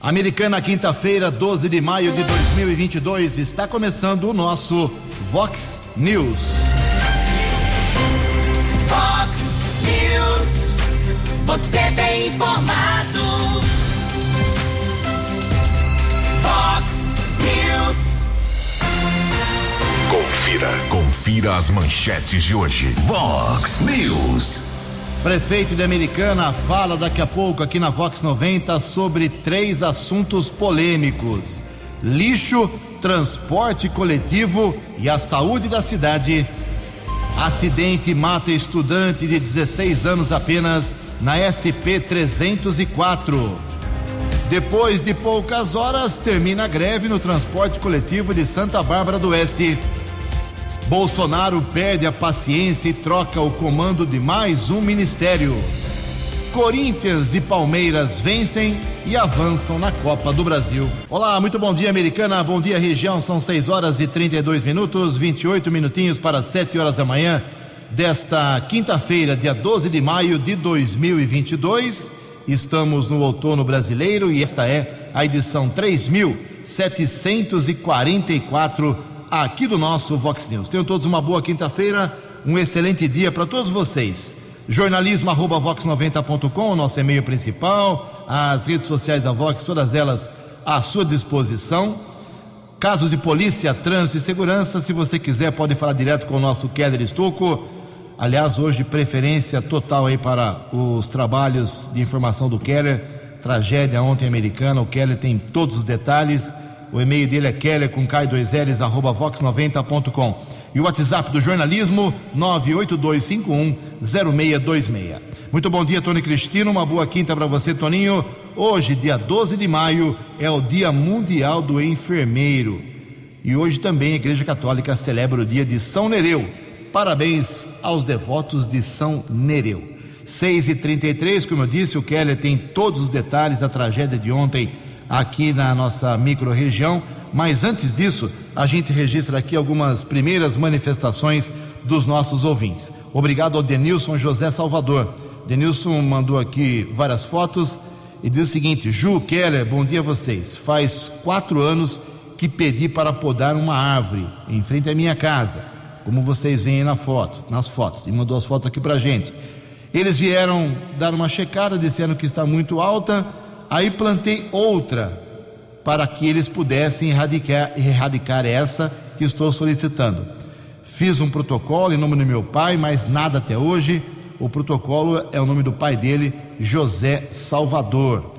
Americana, quinta-feira, 12 de maio de 2022, está começando o nosso Vox News. Vox News, você tem informado. Vox News. Confira, confira as manchetes de hoje. Vox News. Prefeito de Americana fala daqui a pouco aqui na Vox 90 sobre três assuntos polêmicos: lixo, transporte coletivo e a saúde da cidade. Acidente mata estudante de 16 anos apenas na SP 304. Depois de poucas horas, termina a greve no transporte coletivo de Santa Bárbara do Oeste. Bolsonaro perde a paciência e troca o comando de mais um ministério. Corinthians e Palmeiras vencem e avançam na Copa do Brasil. Olá, muito bom dia, americana. Bom dia, região. São 6 horas e 32 minutos, 28 minutinhos para 7 horas da manhã desta quinta-feira, dia 12 de maio de 2022. Estamos no outono brasileiro e esta é a edição 3744 aqui do nosso Vox News. Tenham todos uma boa quinta-feira, um excelente dia para todos vocês. Jornalismo arroba vox90.com, nosso e-mail principal, as redes sociais da Vox, todas elas à sua disposição. Casos de polícia, trânsito e segurança, se você quiser, pode falar direto com o nosso Keller Estocco. Aliás, hoje, preferência total aí para os trabalhos de informação do Keller. Tragédia ontem americana, o Keller tem todos os detalhes. O e-mail dele é keller com k2ls arroba vox90.com. E o WhatsApp do jornalismo 982510626. Muito bom dia, Tony Cristino. Uma boa quinta para você, Toninho. Hoje, dia 12 de maio, é o Dia Mundial do Enfermeiro. E hoje também a Igreja Católica celebra o dia de São Nereu. Parabéns aos devotos de São Nereu. 6 e 33 como eu disse, o Keller tem todos os detalhes da tragédia de ontem aqui na nossa microrregião. Mas antes disso, a gente registra aqui algumas primeiras manifestações dos nossos ouvintes. Obrigado ao Denilson José Salvador. Denilson mandou aqui várias fotos e diz o seguinte: Ju Keller, bom dia a vocês. Faz quatro anos que pedi para podar uma árvore em frente à minha casa, como vocês veem na foto, nas fotos, e mandou as fotos aqui para gente. Eles vieram dar uma checada, disseram que está muito alta Aí plantei outra para que eles pudessem erradicar, erradicar essa que estou solicitando. Fiz um protocolo em nome do meu pai, mas nada até hoje. O protocolo é o nome do pai dele, José Salvador.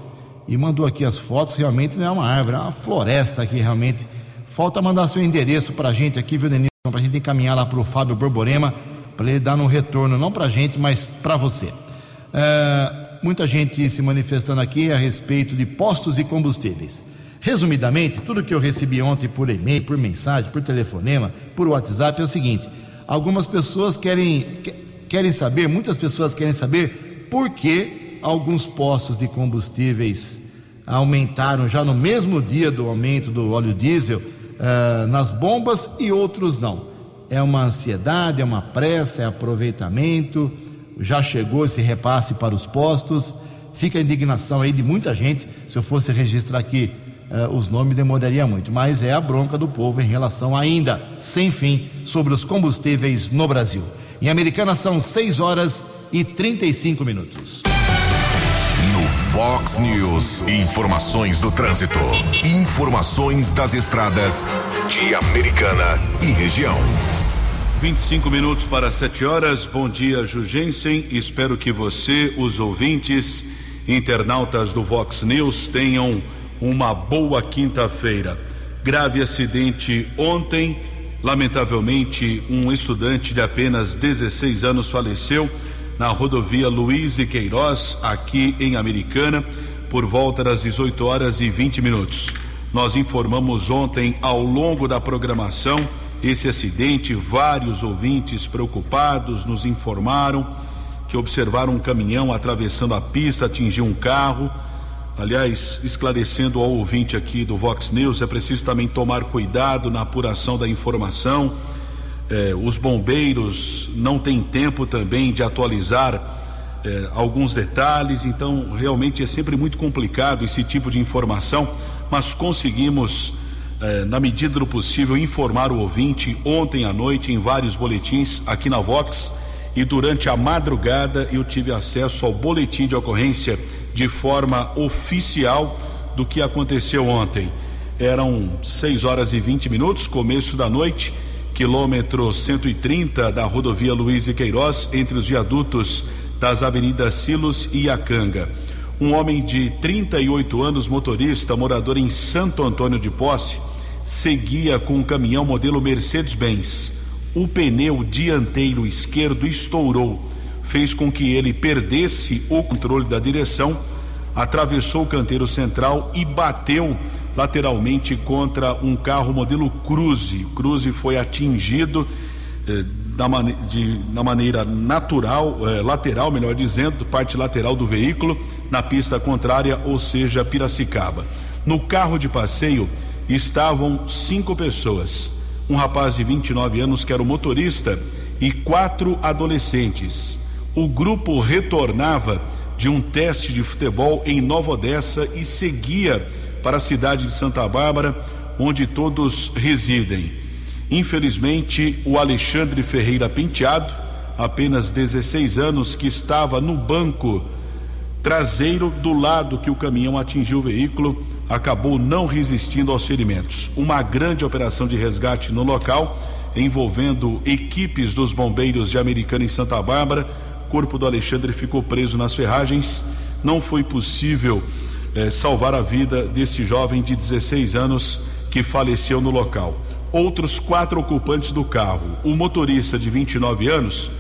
E mandou aqui as fotos, realmente não é uma árvore, é uma floresta aqui realmente. Falta mandar seu endereço para a gente aqui, viu, Denilson? Para a gente encaminhar lá para o Fábio Borborema, para ele dar um retorno, não para a gente, mas para você. É muita gente se manifestando aqui a respeito de postos e combustíveis. Resumidamente, tudo que eu recebi ontem por e-mail, por mensagem, por telefonema, por WhatsApp é o seguinte: algumas pessoas querem, querem saber, muitas pessoas querem saber por que alguns postos de combustíveis aumentaram já no mesmo dia do aumento do óleo diesel uh, nas bombas e outros não. É uma ansiedade, é uma pressa, é aproveitamento já chegou esse repasse para os postos. Fica a indignação aí de muita gente. Se eu fosse registrar aqui uh, os nomes, demoraria muito. Mas é a bronca do povo em relação ainda, sem fim, sobre os combustíveis no Brasil. Em Americana são 6 horas e 35 minutos. No Fox News, informações do trânsito. Informações das estradas de Americana e região. 25 minutos para 7 horas. Bom dia, Jugensen. Espero que você, os ouvintes, internautas do Vox News, tenham uma boa quinta-feira. Grave acidente ontem. Lamentavelmente, um estudante de apenas 16 anos faleceu na rodovia Luiz e Queiroz, aqui em Americana, por volta das 18 horas e 20 minutos. Nós informamos ontem, ao longo da programação, esse acidente. Vários ouvintes preocupados nos informaram que observaram um caminhão atravessando a pista, atingiu um carro. Aliás, esclarecendo ao ouvinte aqui do Vox News, é preciso também tomar cuidado na apuração da informação. Eh, os bombeiros não têm tempo também de atualizar eh, alguns detalhes, então realmente é sempre muito complicado esse tipo de informação, mas conseguimos, eh, na medida do possível, informar o ouvinte ontem à noite em vários boletins aqui na Vox e durante a madrugada eu tive acesso ao boletim de ocorrência de forma oficial do que aconteceu ontem. Eram 6 horas e 20 minutos, começo da noite, quilômetro 130 da rodovia Luiz e Queiroz, entre os viadutos das avenidas Silos e Iacanga. Um homem de 38 anos, motorista, morador em Santo Antônio de Posse, seguia com um caminhão modelo Mercedes-Benz. O pneu dianteiro esquerdo estourou, fez com que ele perdesse o controle da direção, atravessou o canteiro central e bateu lateralmente contra um carro modelo Cruze. Cruze foi atingido eh, da, de, maneira natural, eh, lateral, melhor dizendo, parte lateral do veículo, na pista contrária, ou seja, Piracicaba. No carro de passeio estavam cinco pessoas: um rapaz de 29 anos, que era o motorista, e quatro adolescentes. O grupo retornava de um teste de futebol em Nova Odessa e seguia para a cidade de Santa Bárbara, onde todos residem. Infelizmente, o Alexandre Ferreira Penteado, apenas 16 anos, que estava no banco traseiro do lado que o caminhão atingiu o veículo, acabou não resistindo aos ferimentos. Uma grande operação de resgate no local, envolvendo equipes dos bombeiros de Americana e Santa Bárbara. O corpo do Alexandre ficou preso nas ferragens. Não foi possível eh, salvar a vida desse jovem de 16 anos que faleceu no local. Outros quatro ocupantes do carro, o motorista de 29 anos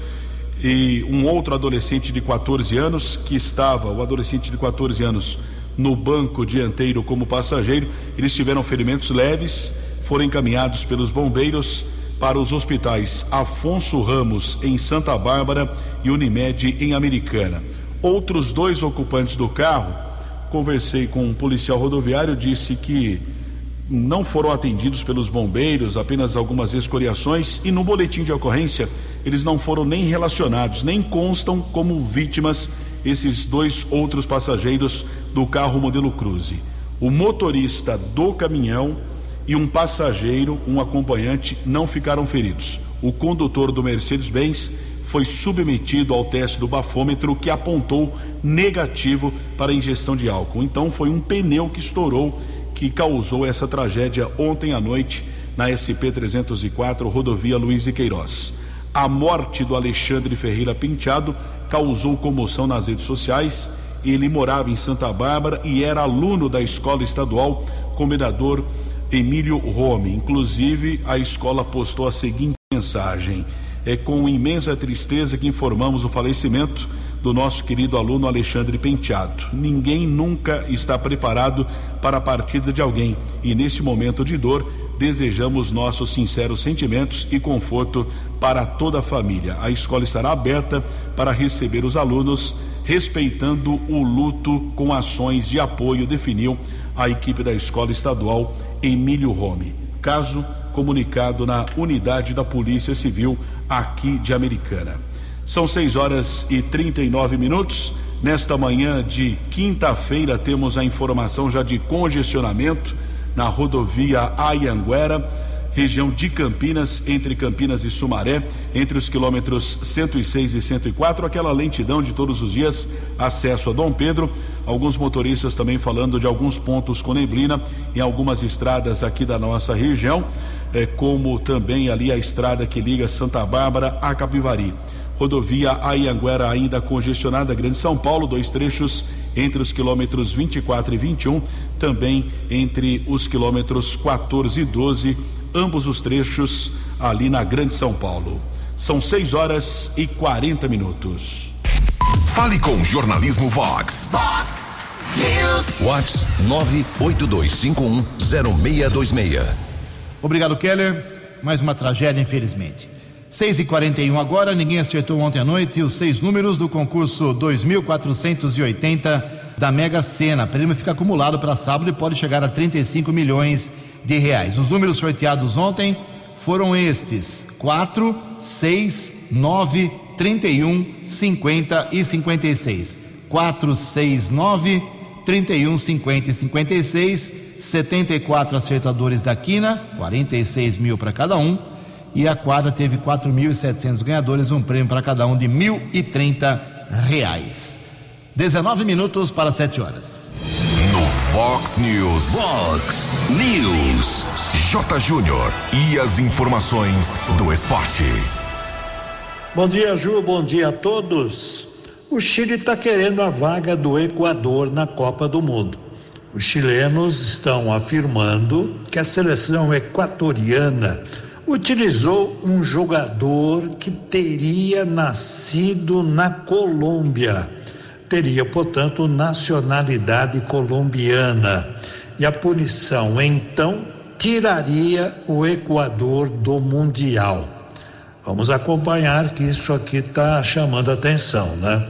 e um outro adolescente de 14 anos que estava, o adolescente de 14 anos, no banco dianteiro como passageiro, eles tiveram ferimentos leves, foram encaminhados pelos bombeiros para os hospitais Afonso Ramos em Santa Bárbara e Unimed em Americana. Outros dois ocupantes do carro conversei com um policial rodoviário, disse que não foram atendidos pelos bombeiros, apenas algumas escoriações, e no boletim de ocorrência eles não foram nem relacionados, nem constam como vítimas esses dois outros passageiros do carro modelo Cruze. O motorista do caminhão e um passageiro, um acompanhante, não ficaram feridos. O condutor do Mercedes-Benz foi submetido ao teste do bafômetro que apontou negativo para ingestão de álcool. Então foi um pneu que estourou que causou essa tragédia ontem à noite na SP 304, rodovia Luiz e Queiroz. A morte do Alexandre Ferreira Penteado causou comoção nas redes sociais. Ele morava em Santa Bárbara e era aluno da escola estadual Comendador Emílio Rome. Inclusive, a escola postou a seguinte mensagem: É com imensa tristeza que informamos o falecimento do nosso querido aluno Alexandre Penteado. Ninguém nunca está preparado para a partida de alguém e neste momento de dor desejamos nossos sinceros sentimentos e conforto para toda a família. A escola estará aberta para receber os alunos, respeitando o luto com ações de apoio, definiu a equipe da escola estadual Emílio Rome. Caso comunicado na unidade da Polícia Civil aqui de Americana. São 6 horas e 39 minutos. Nesta manhã de quinta-feira, temos a informação já de congestionamento na rodovia Ayanguera, região de Campinas, entre Campinas e Sumaré, entre os quilômetros 106 e 104, aquela lentidão de todos os dias, acesso a Dom Pedro. Alguns motoristas também falando de alguns pontos com neblina em algumas estradas aqui da nossa região, eh, como também ali a estrada que liga Santa Bárbara a Capivari. Rodovia Ayanguera ainda congestionada, Grande São Paulo, dois trechos entre os quilômetros 24 e 21, também entre os quilômetros 14 e 12, ambos os trechos ali na Grande São Paulo. São 6 horas e 40 minutos. Fale com o Jornalismo Vox. Vox News. Vox 982510626. Obrigado, Keller. Mais uma tragédia, infelizmente. 6 e 41 agora, ninguém acertou ontem à noite os seis números do concurso 2480 da Mega Sena. O prêmio fica acumulado para sábado e pode chegar a 35 milhões de reais. Os números sorteados ontem foram estes: 4, 6, 9, 31 50 e 56. 469 31 50 e 56. 74 acertadores da quina, 46 mil para cada um. E a quadra teve 4.700 ganhadores, um prêmio para cada um de 1.030 reais. 19 minutos para 7 horas. No Fox News. Fox News. J. Júnior. E as informações do esporte. Bom dia, Ju. Bom dia a todos. O Chile está querendo a vaga do Equador na Copa do Mundo. Os chilenos estão afirmando que a seleção equatoriana utilizou um jogador que teria nascido na Colômbia. Teria, portanto, nacionalidade colombiana. E a punição, então, tiraria o Equador do Mundial. Vamos acompanhar que isso aqui está chamando atenção, né?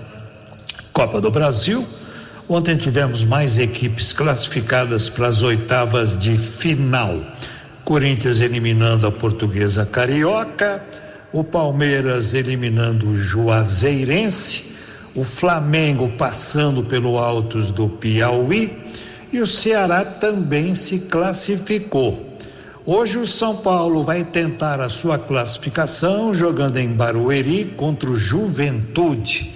Copa do Brasil. Ontem tivemos mais equipes classificadas para as oitavas de final. Corinthians eliminando a Portuguesa Carioca, o Palmeiras eliminando o Juazeirense, o Flamengo passando pelo Altos do Piauí e o Ceará também se classificou. Hoje o São Paulo vai tentar a sua classificação jogando em Barueri contra o Juventude.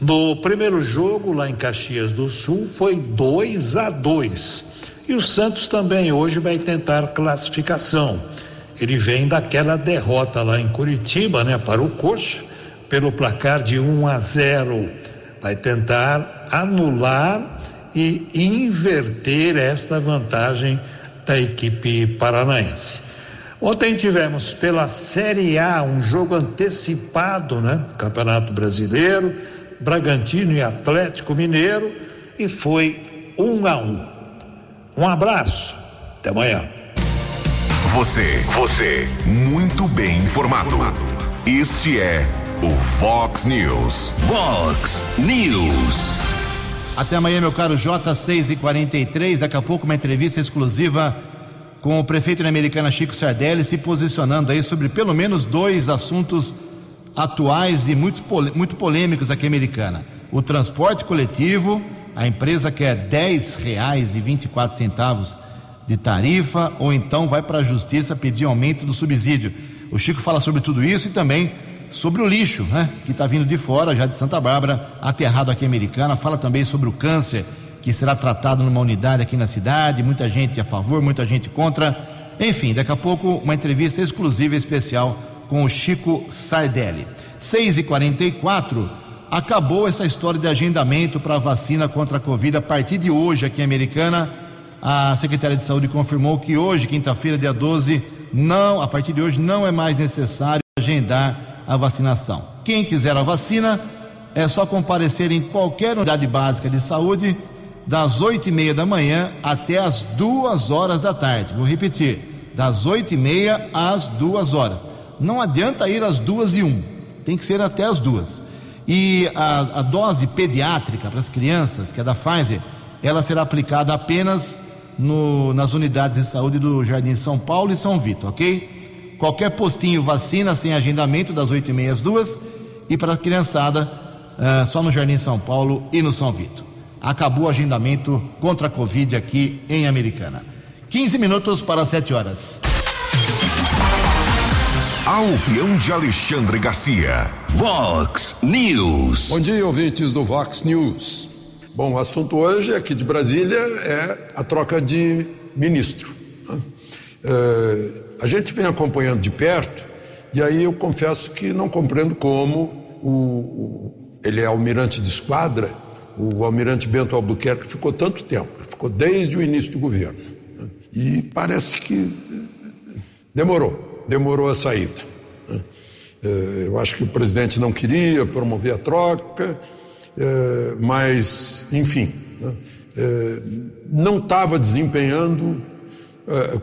No primeiro jogo lá em Caxias do Sul foi 2 a 2 e o Santos também hoje vai tentar classificação. Ele vem daquela derrota lá em Curitiba, né, para o Coxa, pelo placar de 1 a 0. Vai tentar anular e inverter esta vantagem da equipe paranaense. Ontem tivemos pela Série A um jogo antecipado, né? Campeonato Brasileiro, Bragantino e Atlético Mineiro, e foi um a um. Um abraço. Até amanhã. Você, você, muito bem informado. Este é o Fox News. Fox News. Até amanhã, meu caro J, 6 e 43 Daqui a pouco, uma entrevista exclusiva com o prefeito da Americana Chico Sardelli, se posicionando aí sobre pelo menos dois assuntos atuais e muito, muito polêmicos aqui Americana: o transporte coletivo a empresa quer quatro centavos de tarifa ou então vai para a justiça pedir aumento do subsídio. O Chico fala sobre tudo isso e também sobre o lixo, né, que está vindo de fora, já de Santa Bárbara, aterrado aqui em Americana. Fala também sobre o câncer que será tratado numa unidade aqui na cidade. Muita gente a favor, muita gente contra. Enfim, daqui a pouco uma entrevista exclusiva e especial com o Chico Sardelli. 6 e 44 acabou essa história de agendamento para a vacina contra a Covid. A partir de hoje, aqui em Americana, a Secretaria de Saúde confirmou que hoje, quinta-feira, dia 12, não, a partir de hoje, não é mais necessário agendar a vacinação. Quem quiser a vacina, é só comparecer em qualquer unidade básica de saúde, das oito e meia da manhã até as duas horas da tarde. Vou repetir, das oito e meia às duas horas. Não adianta ir às duas e um, tem que ser até as duas. E a, a dose pediátrica para as crianças, que é da Pfizer, ela será aplicada apenas no, nas unidades de saúde do Jardim São Paulo e São Vito, ok? Qualquer postinho vacina sem agendamento das 8 e meia às duas e para a criançada uh, só no Jardim São Paulo e no São Vito. Acabou o agendamento contra a Covid aqui em Americana. 15 minutos para 7 horas. A opinião de Alexandre Garcia. Vox News. Bom dia, ouvintes do Vox News. Bom, o assunto hoje aqui de Brasília é a troca de ministro. Né? É, a gente vem acompanhando de perto e aí eu confesso que não compreendo como o, o ele é almirante de esquadra, o almirante Bento Albuquerque ficou tanto tempo, ficou desde o início do governo. Né? E parece que demorou demorou a saída. Né? É, eu acho que o presidente não queria promover a troca, é, mas, enfim, né? não estava desempenhando,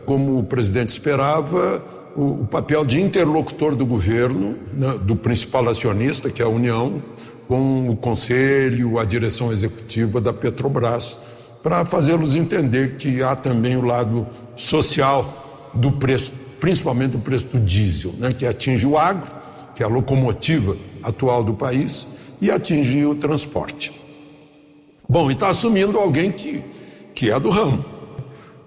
como o presidente esperava, o papel de interlocutor do governo, né? do principal acionista, que é a União, com o conselho, a direção executiva da Petrobras, para fazê-los entender que há também o lado social do preço principalmente o preço do diesel, né, que atinge o agro que é a locomotiva atual do país, e atingir o transporte. Bom, e está assumindo alguém que, que é do ramo.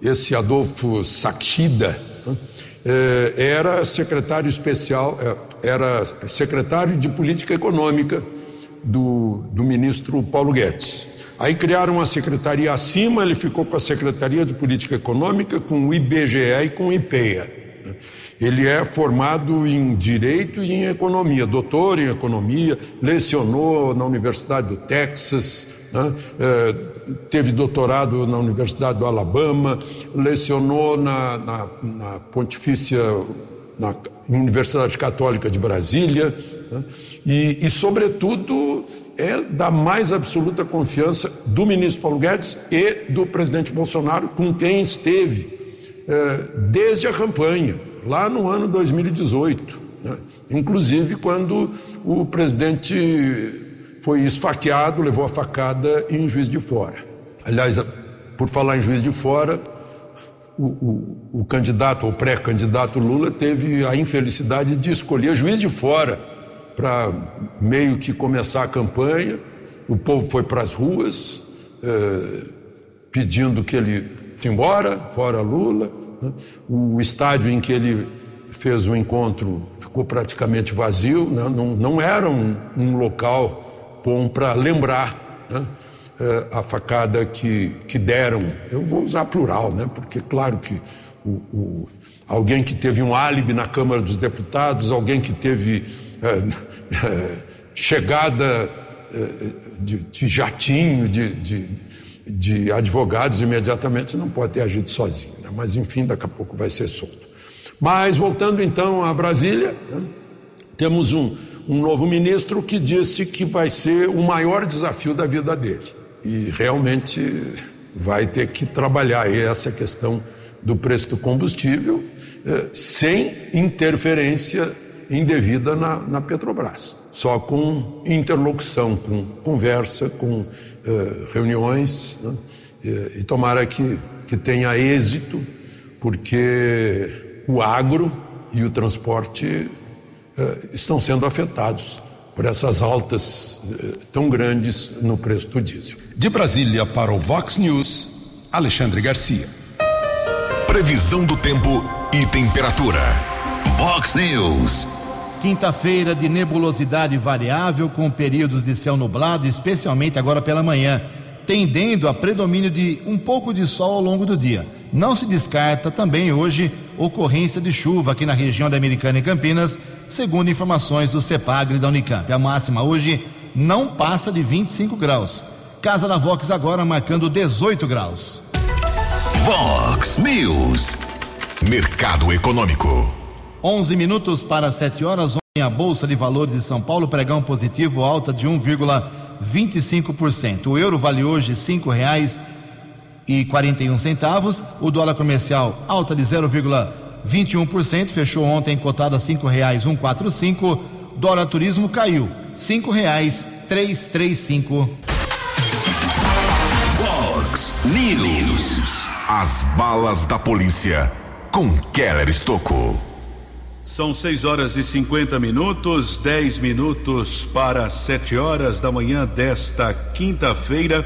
Esse Adolfo Saquida né, eh, era secretário especial, eh, era secretário de política econômica do, do ministro Paulo Guedes. Aí criaram uma secretaria acima, ele ficou com a Secretaria de Política Econômica, com o IBGE e com o IPEA. Ele é formado em Direito e em Economia, doutor em Economia, lecionou na Universidade do Texas, né? é, teve doutorado na Universidade do Alabama, lecionou na, na, na Pontifícia, na Universidade Católica de Brasília, né? e, e, sobretudo, é da mais absoluta confiança do ministro Paulo Guedes e do presidente Bolsonaro, com quem esteve é, desde a campanha, lá no ano 2018. Né? Inclusive quando o presidente foi esfaqueado, levou a facada em Juiz de Fora. Aliás, por falar em Juiz de Fora, o, o, o candidato ou pré-candidato Lula teve a infelicidade de escolher Juiz de Fora para meio que começar a campanha. O povo foi para as ruas eh, pedindo que ele fosse embora, fora Lula. Né? O estádio em que ele fez o encontro ficou praticamente vazio, né? não, não era um, um local bom para lembrar né? Eh, a facada que, que deram. Eu vou usar plural, né? porque claro que o, o, alguém que teve um álibi na Câmara dos Deputados, alguém que teve é, é, chegada é, de, de, jatinho, de, de, de, advogados imediatamente, não pode ter agido sozinho. Né? Mas, enfim, daqui a pouco vai ser solto. Mas, voltando então a Brasília, né? temos um, um novo ministro que disse que vai ser o maior desafio da vida dele. E realmente vai ter que trabalhar essa questão do preço do combustível sem interferência indevida na, na Petrobras, só com interlocução, com conversa, com eh, reuniões, né? e, e tomara que, que tenha êxito, porque o agro e o transporte eh, estão sendo afetados por essas altas eh, tão grandes no preço do diesel. De Brasília para o Vox News, Alexandre Garcia. Previsão do tempo e temperatura. Vox News. Quinta-feira de nebulosidade variável com períodos de céu nublado, especialmente agora pela manhã, tendendo a predomínio de um pouco de sol ao longo do dia. Não se descarta também hoje ocorrência de chuva aqui na região da Americana e Campinas, segundo informações do CEPAGRE da Unicamp. A máxima hoje não passa de 25 graus. Casa da Vox agora marcando 18 graus. Vox News. Mercado Econômico. 11 minutos para 7 horas. Ontem a Bolsa de Valores de São Paulo pregão positivo, alta de 1,25%. O euro vale hoje R$ 5,41 centavos. O dólar comercial alta de 0,21%, fechou ontem cotado a R$ 5,145. Dólar turismo caiu, R$ 5,335. Fox News. As balas da polícia com Keller Estocou. São 6 horas e 50 minutos, 10 minutos para 7 horas da manhã desta quinta-feira.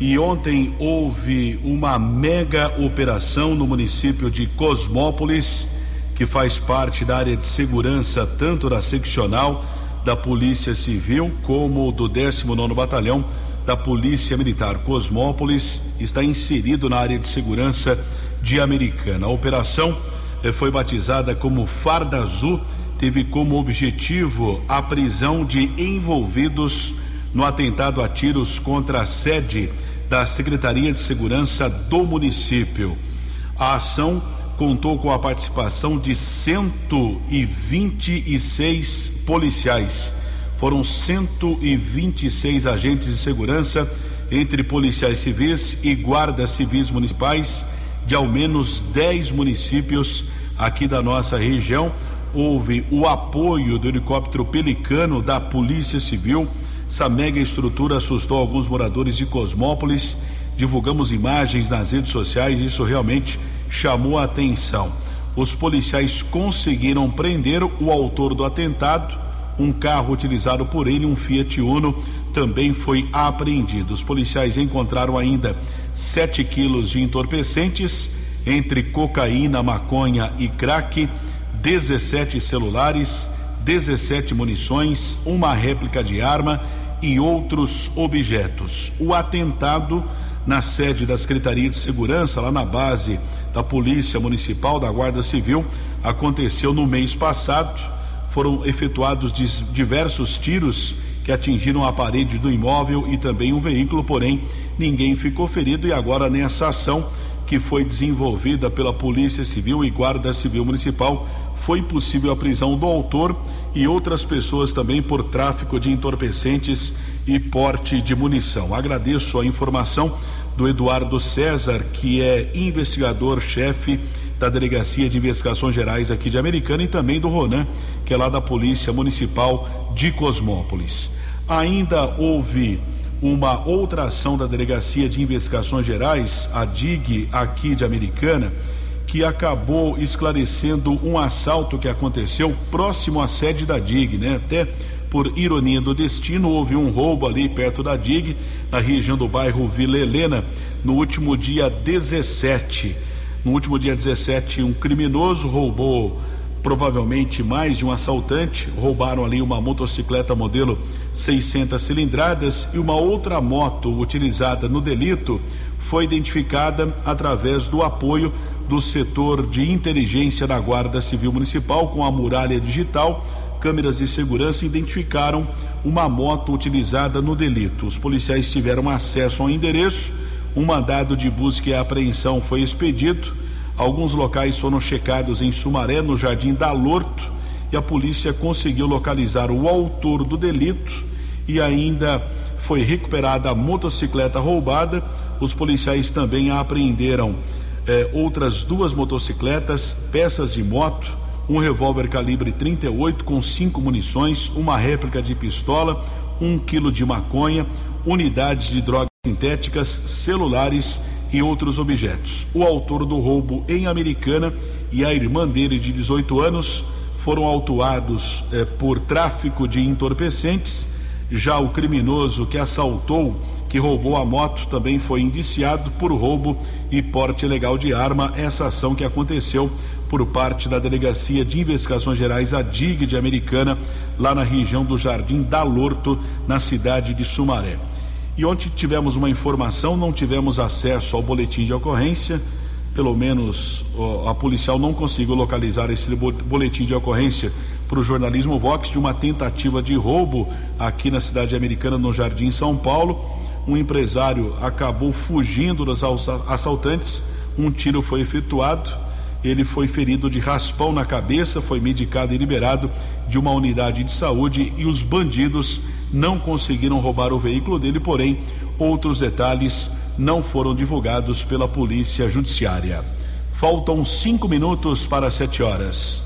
E ontem houve uma mega operação no município de Cosmópolis, que faz parte da área de segurança tanto da seccional da Polícia Civil como do 19 Batalhão da Polícia Militar. Cosmópolis está inserido na área de segurança de Americana. A operação eh, foi batizada como Farda Azul, teve como objetivo a prisão de envolvidos no atentado a tiros contra a sede da Secretaria de Segurança do município. A ação contou com a participação de 126 policiais. Foram 126 agentes de segurança, entre policiais civis e guardas civis municipais de ao menos 10 municípios aqui da nossa região. Houve o apoio do helicóptero Pelicano da Polícia Civil. Essa mega estrutura assustou alguns moradores de Cosmópolis. Divulgamos imagens nas redes sociais, isso realmente chamou a atenção. Os policiais conseguiram prender o autor do atentado, Um carro utilizado por ele, um Fiat Uno, também foi apreendido. Os policiais encontraram ainda 7 quilos de entorpecentes, entre cocaína, maconha e crack, 17 celulares, 17 munições, uma réplica de arma e outros objetos. O atentado na sede da Secretaria de Segurança, lá na base da Polícia Municipal, da Guarda Civil, aconteceu no mês passado. Foram efetuados diversos tiros que atingiram a parede do imóvel e também um veículo, porém ninguém ficou ferido e agora nessa ação que foi desenvolvida pela Polícia Civil e Guarda Civil Municipal, foi possível a prisão do autor e outras pessoas também por tráfico de entorpecentes e porte de munição. Agradeço a informação do Eduardo César, que é investigador-chefe da Delegacia de Investigações Gerais aqui de Americana e também do Ronan, que é lá da Polícia Municipal de Cosmópolis. Ainda houve uma outra ação da Delegacia de Investigações Gerais, a DIG, aqui de Americana, que acabou esclarecendo um assalto que aconteceu próximo à sede da DIG, né? Até por ironia do destino, houve um roubo ali perto da DIG, na região do bairro Vila Helena, no último dia 17. No último dia 17, um criminoso roubou provavelmente mais de um assaltante. Roubaram ali uma motocicleta modelo 600 cilindradas e uma outra moto utilizada no delito foi identificada através do apoio do setor de inteligência da Guarda Civil Municipal com a muralha digital câmeras de segurança identificaram uma moto utilizada no delito. Os policiais tiveram acesso ao endereço, um mandado de busca e apreensão foi expedido. Alguns locais foram checados em Sumaré, no Jardim da Lorto, e a polícia conseguiu localizar o autor do delito e ainda foi recuperada a motocicleta roubada. Os policiais também apreenderam eh, outras duas motocicletas, peças de moto, um revólver calibre 38 com cinco munições, uma réplica de pistola, um quilo de maconha, unidades de drogas sintéticas, celulares e outros objetos. O autor do roubo em Americana e a irmã dele de 18 anos foram autuados eh, por tráfico de entorpecentes. Já o criminoso que assaltou, que roubou a moto, também foi indiciado por roubo e porte ilegal de arma. Essa ação que aconteceu por parte da Delegacia de Investigações Gerais, a DIG de Americana, lá na região do Jardim da Lorto, na cidade de Sumaré. E ontem tivemos uma informação, não tivemos acesso ao boletim de ocorrência, pelo menos a policial não conseguiu localizar esse boletim de ocorrência para o jornalismo Vox de uma tentativa de roubo aqui na cidade americana, no Jardim São Paulo. Um empresário acabou fugindo dos assaltantes, um tiro foi efetuado. Ele foi ferido de raspão na cabeça, foi medicado e liberado de uma unidade de saúde. E os bandidos não conseguiram roubar o veículo dele, porém, outros detalhes não foram divulgados pela Polícia Judiciária. Faltam cinco minutos para sete horas.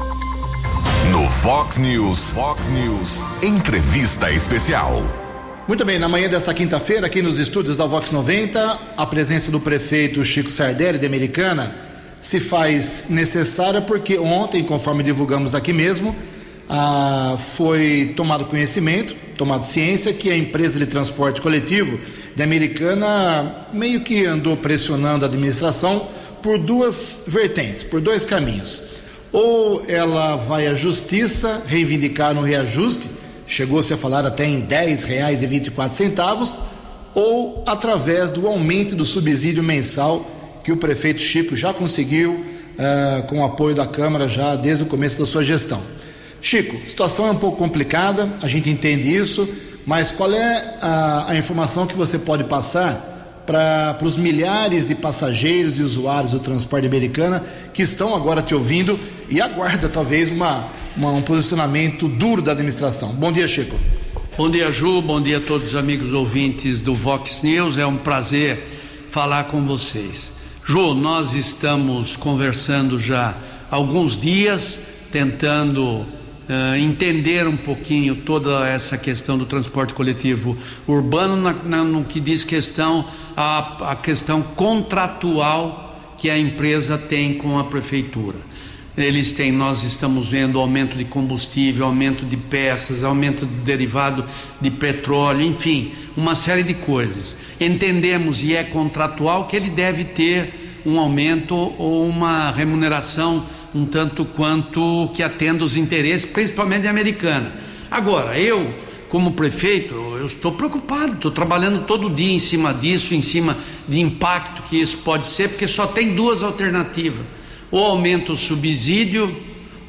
No Fox News, Fox News, entrevista especial. Muito bem, na manhã desta quinta-feira, aqui nos estúdios da Vox 90, a presença do prefeito Chico Sardelli de Americana se faz necessária porque ontem, conforme divulgamos aqui mesmo, ah, foi tomado conhecimento, tomado ciência que a empresa de transporte coletivo de Americana meio que andou pressionando a administração por duas vertentes, por dois caminhos. Ou ela vai à justiça reivindicar um reajuste, chegou-se a falar até em R$ 10,24, ou através do aumento do subsídio mensal que o prefeito Chico já conseguiu uh, com o apoio da Câmara já desde o começo da sua gestão. Chico, situação é um pouco complicada, a gente entende isso, mas qual é a, a informação que você pode passar para os milhares de passageiros e usuários do transporte americana que estão agora te ouvindo e aguarda talvez uma, uma, um posicionamento duro da administração? Bom dia, Chico. Bom dia, Ju. Bom dia a todos os amigos ouvintes do Vox News. É um prazer falar com vocês. Jô, nós estamos conversando já há alguns dias, tentando uh, entender um pouquinho toda essa questão do transporte coletivo urbano, na, na, no que diz questão a, a questão contratual que a empresa tem com a prefeitura. eles têm, nós estamos vendo aumento de combustível, aumento de peças, aumento de derivado de petróleo, enfim, uma série de coisas. Entendemos e é contratual que ele deve ter um aumento ou uma remuneração um tanto quanto que atenda os interesses, principalmente da americana. Agora, eu, como prefeito, eu estou preocupado, estou trabalhando todo dia em cima disso, em cima de impacto que isso pode ser, porque só tem duas alternativas: ou aumenta o subsídio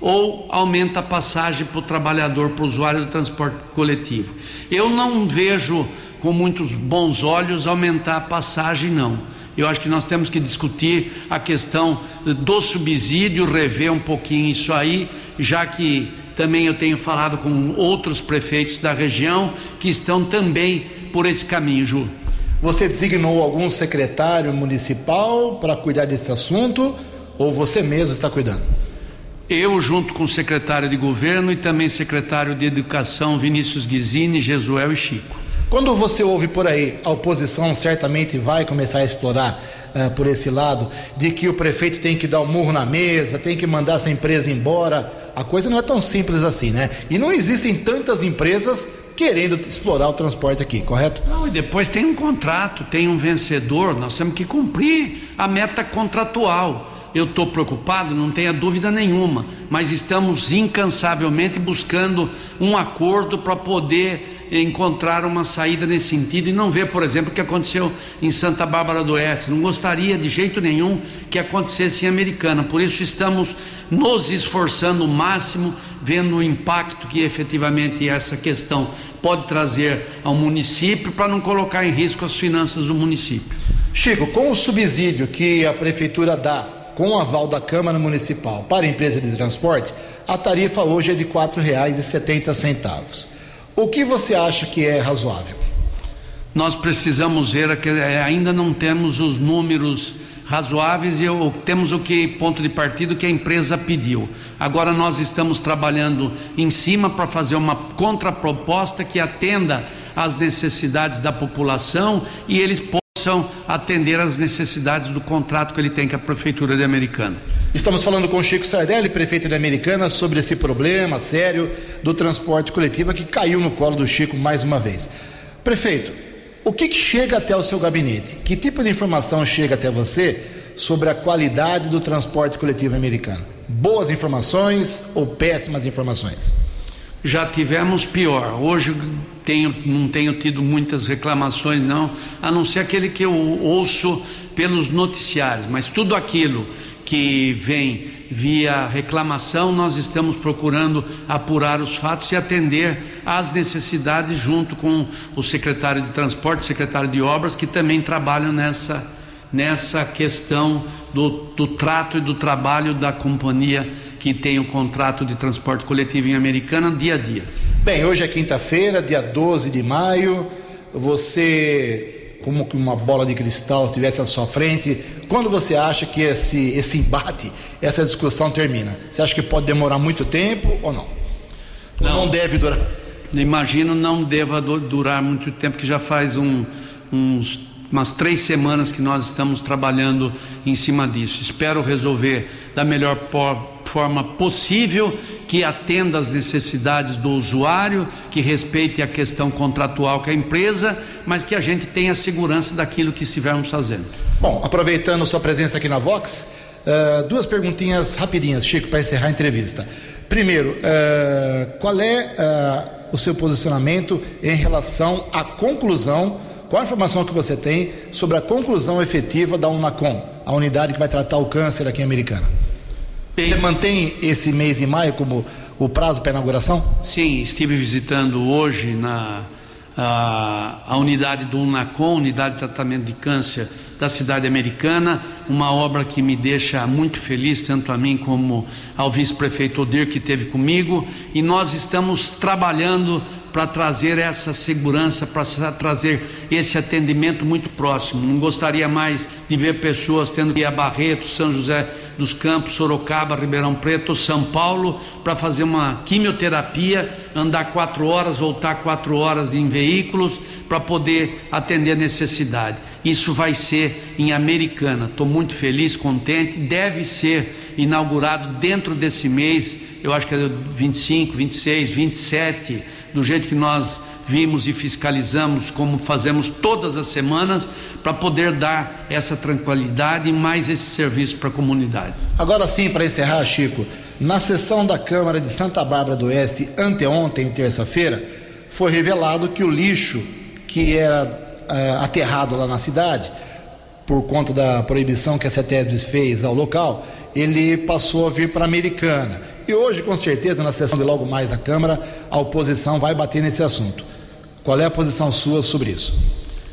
ou aumenta a passagem para o trabalhador, para o usuário do transporte coletivo. Eu não vejo com muitos bons olhos aumentar a passagem, não. Eu acho que nós temos que discutir a questão do subsídio, rever um pouquinho isso aí, já que também eu tenho falado com outros prefeitos da região que estão também por esse caminho, Ju. Você designou algum secretário municipal para cuidar desse assunto ou você mesmo está cuidando? Eu, junto com o secretário de governo e também secretário de educação, Vinícius Guizini, Jesuel e Chico. Quando você ouve por aí, a oposição certamente vai começar a explorar uh, por esse lado, de que o prefeito tem que dar o um murro na mesa, tem que mandar essa empresa embora. A coisa não é tão simples assim, né? E não existem tantas empresas querendo explorar o transporte aqui, correto? Não, e depois tem um contrato, tem um vencedor, nós temos que cumprir a meta contratual. Eu estou preocupado, não tenha dúvida nenhuma, mas estamos incansavelmente buscando um acordo para poder encontrar uma saída nesse sentido e não ver, por exemplo, o que aconteceu em Santa Bárbara do Oeste. Não gostaria de jeito nenhum que acontecesse em Americana. Por isso estamos nos esforçando o máximo, vendo o impacto que efetivamente essa questão pode trazer ao município para não colocar em risco as finanças do município. Chico, com o subsídio que a prefeitura dá com o aval da Câmara Municipal para a empresa de transporte, a tarifa hoje é de R$ 4,70. O que você acha que é razoável? Nós precisamos ver, é, ainda não temos os números razoáveis e temos o que ponto de partida que a empresa pediu. Agora nós estamos trabalhando em cima para fazer uma contraproposta que atenda às necessidades da população e eles possam atender às necessidades do contrato que ele tem com a prefeitura de Americana. Estamos falando com Chico Sardelli, prefeito de Americana, sobre esse problema sério do transporte coletivo que caiu no colo do Chico mais uma vez. Prefeito, o que, que chega até o seu gabinete? Que tipo de informação chega até você sobre a qualidade do transporte coletivo americano? Boas informações ou péssimas informações? Já tivemos pior. Hoje tenho, não tenho tido muitas reclamações, não, a não ser aquele que eu ouço pelos noticiários, mas tudo aquilo que vem via reclamação, nós estamos procurando apurar os fatos e atender às necessidades junto com o secretário de transporte, secretário de obras, que também trabalham nessa, nessa questão do, do trato e do trabalho da companhia que tem o contrato de transporte coletivo em Americana dia a dia. Bem, hoje é quinta-feira, dia 12 de maio. Você, como que uma bola de cristal estivesse à sua frente, quando você acha que esse, esse embate, essa discussão termina? Você acha que pode demorar muito tempo ou não? Não, não deve durar? Imagino não deva durar muito tempo, que já faz um, uns, umas três semanas que nós estamos trabalhando em cima disso. Espero resolver da melhor forma possível, que atenda às necessidades do usuário, que respeite a questão contratual com a empresa, mas que a gente tenha segurança daquilo que estivermos fazendo. Bom, aproveitando sua presença aqui na Vox, uh, duas perguntinhas rapidinhas, Chico, para encerrar a entrevista. Primeiro, uh, qual é uh, o seu posicionamento em relação à conclusão, qual a informação que você tem sobre a conclusão efetiva da UNACOM, a unidade que vai tratar o câncer aqui em Americana? Você mantém esse mês de maio como o prazo para inauguração? Sim, estive visitando hoje na a, a unidade do UNACOM, unidade de tratamento de câncer da cidade americana, uma obra que me deixa muito feliz, tanto a mim como ao vice-prefeito Odir que esteve comigo, e nós estamos trabalhando para trazer essa segurança, para trazer esse atendimento muito próximo. Não gostaria mais de ver pessoas tendo que ir a Barreto, São José dos Campos, Sorocaba, Ribeirão Preto, São Paulo, para fazer uma quimioterapia, andar quatro horas, voltar quatro horas em veículos, para poder atender a necessidade. Isso vai ser em Americana. Estou muito feliz, contente. Deve ser inaugurado dentro desse mês, eu acho que é 25, 26, 27, do jeito que nós vimos e fiscalizamos, como fazemos todas as semanas, para poder dar essa tranquilidade e mais esse serviço para a comunidade. Agora sim, para encerrar, Chico, na sessão da Câmara de Santa Bárbara do Oeste, anteontem, terça-feira, foi revelado que o lixo que era é, aterrado lá na cidade, por conta da proibição que a CETESB fez ao local, ele passou a vir para a Americana. E hoje, com certeza, na sessão de logo mais da Câmara, a oposição vai bater nesse assunto. Qual é a posição sua sobre isso?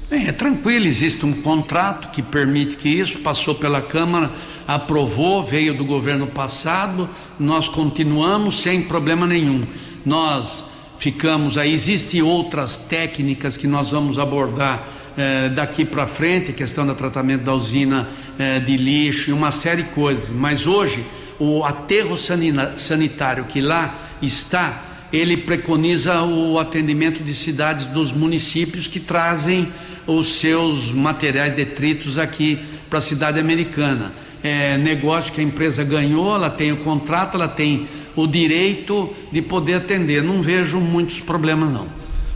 Bem, é tranquilo, existe um contrato que permite que isso, passou pela Câmara, aprovou, veio do governo passado, nós continuamos sem problema nenhum. Nós ficamos aí, existem outras técnicas que nós vamos abordar eh, daqui para frente, questão do tratamento da usina eh, de lixo e uma série de coisas, mas hoje o aterro sanitário que lá está ele preconiza o atendimento de cidades dos municípios que trazem os seus materiais detritos aqui para a cidade americana. É negócio que a empresa ganhou, ela tem o contrato, ela tem o direito de poder atender. Não vejo muitos problemas, não.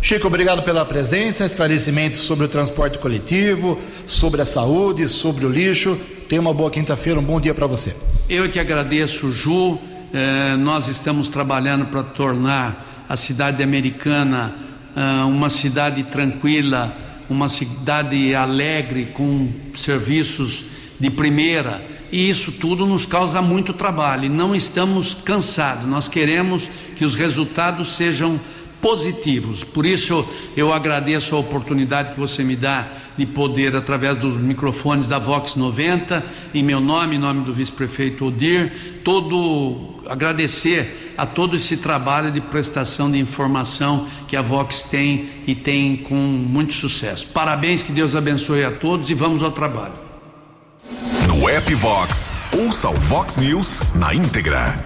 Chico, obrigado pela presença, esclarecimentos sobre o transporte coletivo, sobre a saúde, sobre o lixo. Tenha uma boa quinta-feira, um bom dia para você. Eu que agradeço, Ju. Eh, nós estamos trabalhando para tornar a cidade americana eh, uma cidade tranquila, uma cidade alegre, com serviços de primeira. E isso tudo nos causa muito trabalho. E não estamos cansados. Nós queremos que os resultados sejam positivos. Por isso eu agradeço a oportunidade que você me dá de poder, através dos microfones da Vox 90, em meu nome, em nome do vice-prefeito Odir, todo agradecer a todo esse trabalho de prestação de informação que a Vox tem e tem com muito sucesso. Parabéns, que Deus abençoe a todos e vamos ao trabalho. No app Vox, ouça o Vox News na íntegra.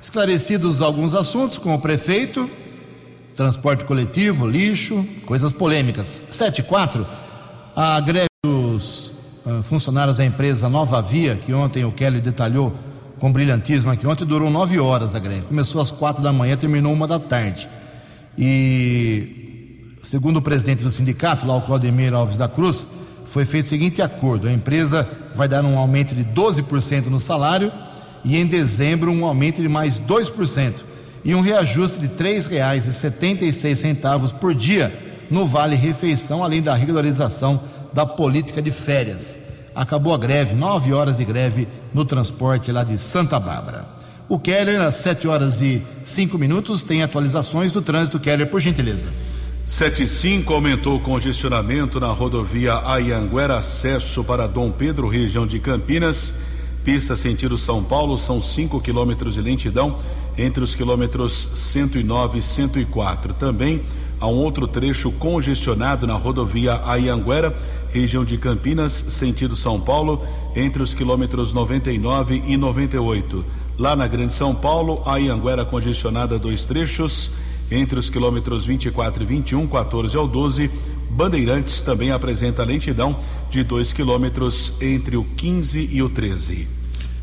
Esclarecidos alguns assuntos com o prefeito, transporte coletivo, lixo, coisas polêmicas. 7 e 4, a greve dos uh, funcionários da empresa Nova Via, que ontem o Kelly detalhou com brilhantismo aqui, ontem durou nove horas a greve. Começou às quatro da manhã, terminou uma da tarde. E, segundo o presidente do sindicato, lá o Claudemir Alves da Cruz, foi feito o seguinte acordo: a empresa vai dar um aumento de 12% no salário e em dezembro um aumento de mais 2% e um reajuste de R$ 3,76 por dia no Vale Refeição, além da regularização da política de férias. Acabou a greve, nove horas de greve no transporte lá de Santa Bárbara. O Keller, às 7 horas e 5 minutos, tem atualizações do trânsito. Keller, por gentileza. 75 aumentou o congestionamento na rodovia Ayanguera, acesso para Dom Pedro, região de Campinas. Pista sentido São Paulo, são 5 quilômetros de lentidão entre os quilômetros 109 e 104. Também há um outro trecho congestionado na rodovia Ayanguera, região de Campinas, sentido São Paulo, entre os quilômetros 99 e 98. Lá na Grande São Paulo, a Ianguera congestionada dois trechos, entre os quilômetros 24 e 21, 14 ao 12. Bandeirantes também apresenta lentidão de 2 quilômetros entre o 15 e o 13.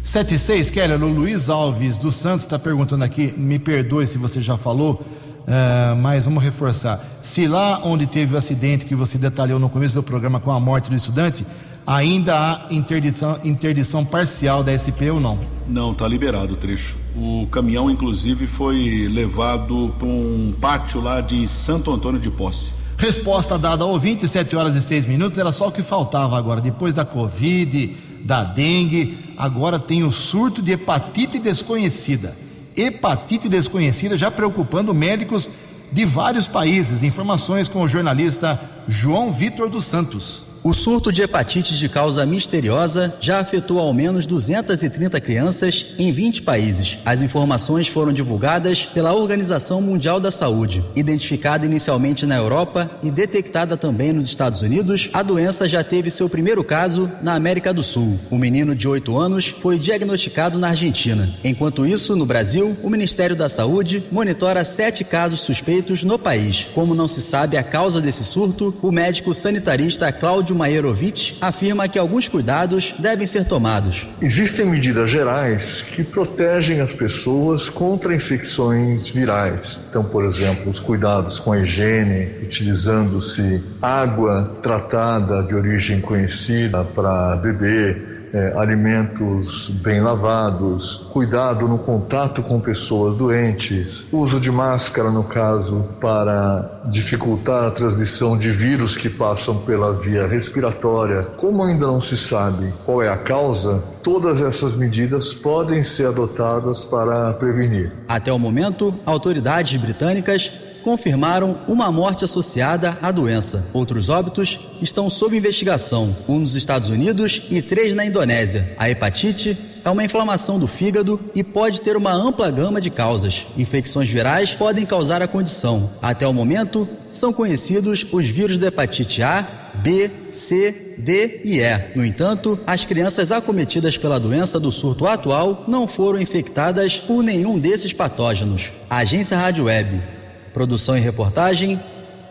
76, Keller, o Luiz Alves dos Santos está perguntando aqui, me perdoe se você já falou, uh, mas vamos reforçar. Se lá onde teve o acidente que você detalhou no começo do programa com a morte do estudante, ainda há interdição, interdição parcial da SP ou não? Não, está liberado o trecho. O caminhão, inclusive, foi levado para um pátio lá de Santo Antônio de Posse. Resposta dada ao 27 horas e 6 minutos, era só o que faltava agora. Depois da Covid, da dengue, agora tem o surto de hepatite desconhecida. Hepatite desconhecida já preocupando médicos de vários países. Informações com o jornalista João Vitor dos Santos. O surto de hepatite de causa misteriosa já afetou ao menos 230 crianças em 20 países. As informações foram divulgadas pela Organização Mundial da Saúde. Identificada inicialmente na Europa e detectada também nos Estados Unidos, a doença já teve seu primeiro caso na América do Sul. O menino de 8 anos foi diagnosticado na Argentina. Enquanto isso, no Brasil, o Ministério da Saúde monitora sete casos suspeitos no país. Como não se sabe a causa desse surto, o médico sanitarista Cláudio Maierovitch afirma que alguns cuidados devem ser tomados. Existem medidas gerais que protegem as pessoas contra infecções virais. Então, por exemplo, os cuidados com a higiene, utilizando-se água tratada de origem conhecida para beber, é, alimentos bem lavados, cuidado no contato com pessoas doentes, uso de máscara, no caso, para dificultar a transmissão de vírus que passam pela via respiratória. Como ainda não se sabe qual é a causa, todas essas medidas podem ser adotadas para prevenir. Até o momento, autoridades britânicas confirmaram uma morte associada à doença. Outros óbitos estão sob investigação, um nos Estados Unidos e três na Indonésia. A hepatite é uma inflamação do fígado e pode ter uma ampla gama de causas. Infecções virais podem causar a condição. Até o momento, são conhecidos os vírus da hepatite A, B, C, D e E. No entanto, as crianças acometidas pela doença do surto atual não foram infectadas por nenhum desses patógenos. Agência Rádio Web Produção e reportagem,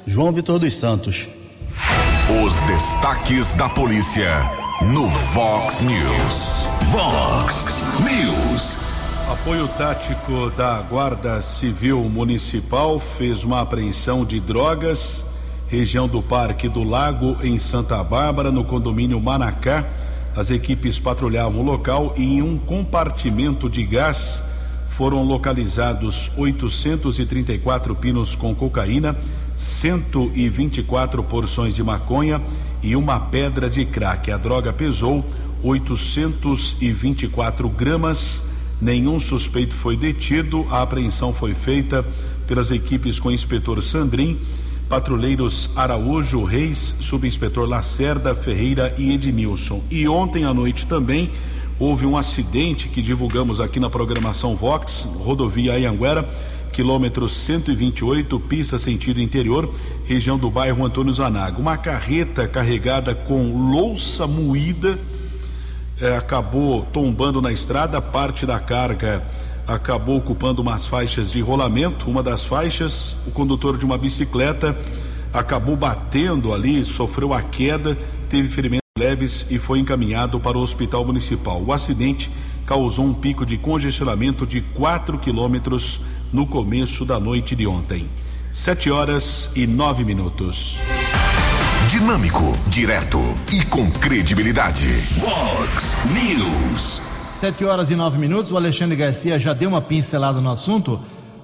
João Vitor dos Santos. Os destaques da polícia no Vox News. Vox News. Apoio tático da Guarda Civil Municipal fez uma apreensão de drogas, região do Parque do Lago, em Santa Bárbara, no condomínio Manacá. As equipes patrulhavam o local e em um compartimento de gás foram localizados 834 pinos com cocaína, 124 porções de maconha e uma pedra de crack. A droga pesou 824 gramas. Nenhum suspeito foi detido. A apreensão foi feita pelas equipes com o inspetor Sandrin, patrulheiros Araújo, Reis, subinspetor Lacerda, Ferreira e Edmilson. E ontem à noite também houve um acidente que divulgamos aqui na programação Vox, rodovia Ayanguera, quilômetro 128, pista sentido interior, região do bairro Antônio Zanaga. Uma carreta carregada com louça moída eh, acabou tombando na estrada, parte da carga acabou ocupando umas faixas de rolamento. Uma das faixas, o condutor de uma bicicleta acabou batendo ali, sofreu a queda, teve ferimento leves e foi encaminhado para o hospital municipal. O acidente causou um pico de congestionamento de 4 quilômetros no começo da noite de ontem. Sete horas e nove minutos. Dinâmico, direto e com credibilidade. Vox News. Sete horas e nove minutos. O Alexandre Garcia já deu uma pincelada no assunto,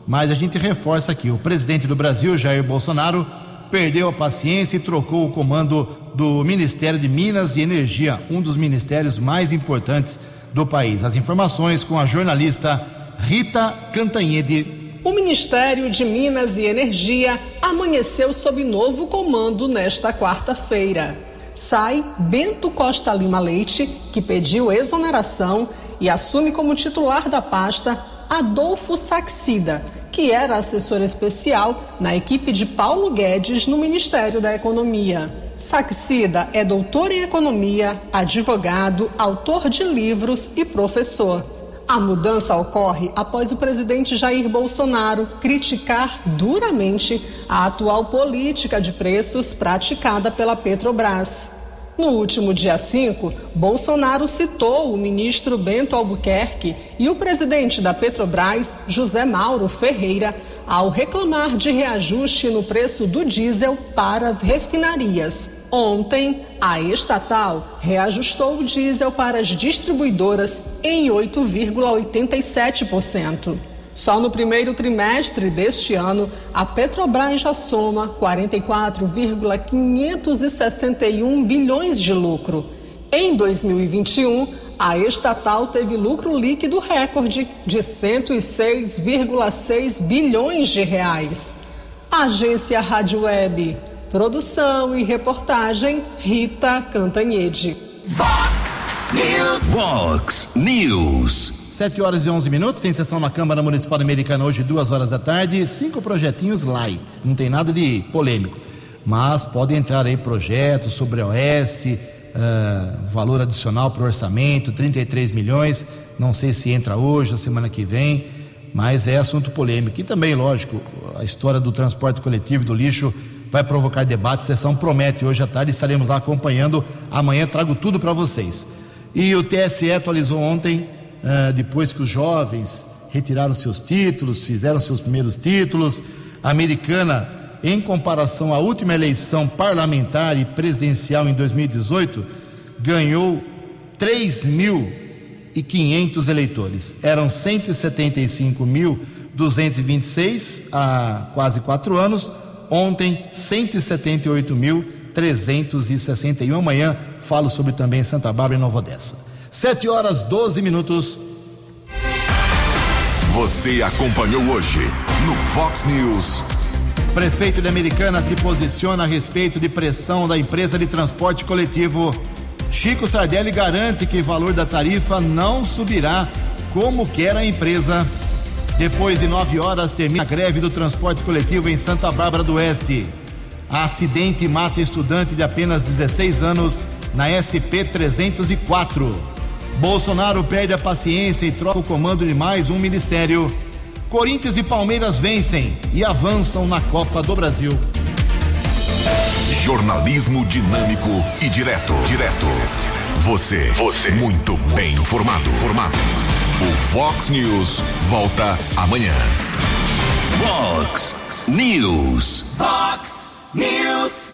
mas a gente reforça aqui. O presidente do Brasil, Jair Bolsonaro, perdeu a paciência e trocou o comando do Ministério de Minas e Energia, um dos ministérios mais importantes do país. As informações com a jornalista Rita Cantanhede. O Ministério de Minas e Energia amanheceu sob novo comando nesta quarta-feira. Sai Bento Costa Lima Leite, que pediu exoneração, e assume como titular da pasta Adolfo Saxida, que era assessor especial na equipe de Paulo Guedes no Ministério da Economia. Saxida é doutor em economia, advogado, autor de livros e professor. A mudança ocorre após o presidente Jair Bolsonaro criticar duramente a atual política de preços praticada pela Petrobras. No último dia 5, Bolsonaro citou o ministro Bento Albuquerque e o presidente da Petrobras, José Mauro Ferreira, ao reclamar de reajuste no preço do diesel para as refinarias. Ontem, a estatal reajustou o diesel para as distribuidoras em 8,87%. Só no primeiro trimestre deste ano, a Petrobras já soma 44,561 bilhões de lucro. Em 2021, a estatal teve lucro líquido recorde de 106,6 bilhões de reais. Agência Rádio Web. Produção e reportagem Rita Cantanhede. Vox News. Vox News. 7 horas e 11 minutos, tem sessão na Câmara Municipal Americana hoje, duas horas da tarde. Cinco projetinhos light, não tem nada de polêmico. Mas pode entrar aí projetos sobre a OS, uh, valor adicional para o orçamento, 33 milhões. Não sei se entra hoje ou semana que vem, mas é assunto polêmico. E também, lógico, a história do transporte coletivo do lixo vai provocar debate. Sessão promete hoje à tarde, estaremos lá acompanhando. Amanhã trago tudo para vocês. E o TSE atualizou ontem, uh, depois que os jovens retiraram seus títulos, fizeram seus primeiros títulos. A americana, em comparação à última eleição parlamentar e presidencial em 2018, ganhou 3.500 eleitores. Eram 175.226 há quase quatro anos Ontem, 178.361. Amanhã falo sobre também Santa Bárbara e Nova Odessa. 7 horas 12 minutos. Você acompanhou hoje no Fox News. Prefeito de Americana se posiciona a respeito de pressão da empresa de transporte coletivo. Chico Sardelli garante que o valor da tarifa não subirá como quer a empresa. Depois de nove horas, termina a greve do transporte coletivo em Santa Bárbara do Oeste. Acidente mata estudante de apenas 16 anos na SP 304. Bolsonaro perde a paciência e troca o comando de mais um ministério. Corinthians e Palmeiras vencem e avançam na Copa do Brasil. Jornalismo dinâmico e direto. Direto. Você. Você. Muito bem informado. Formado. O Fox News volta amanhã. Fox News. Fox News.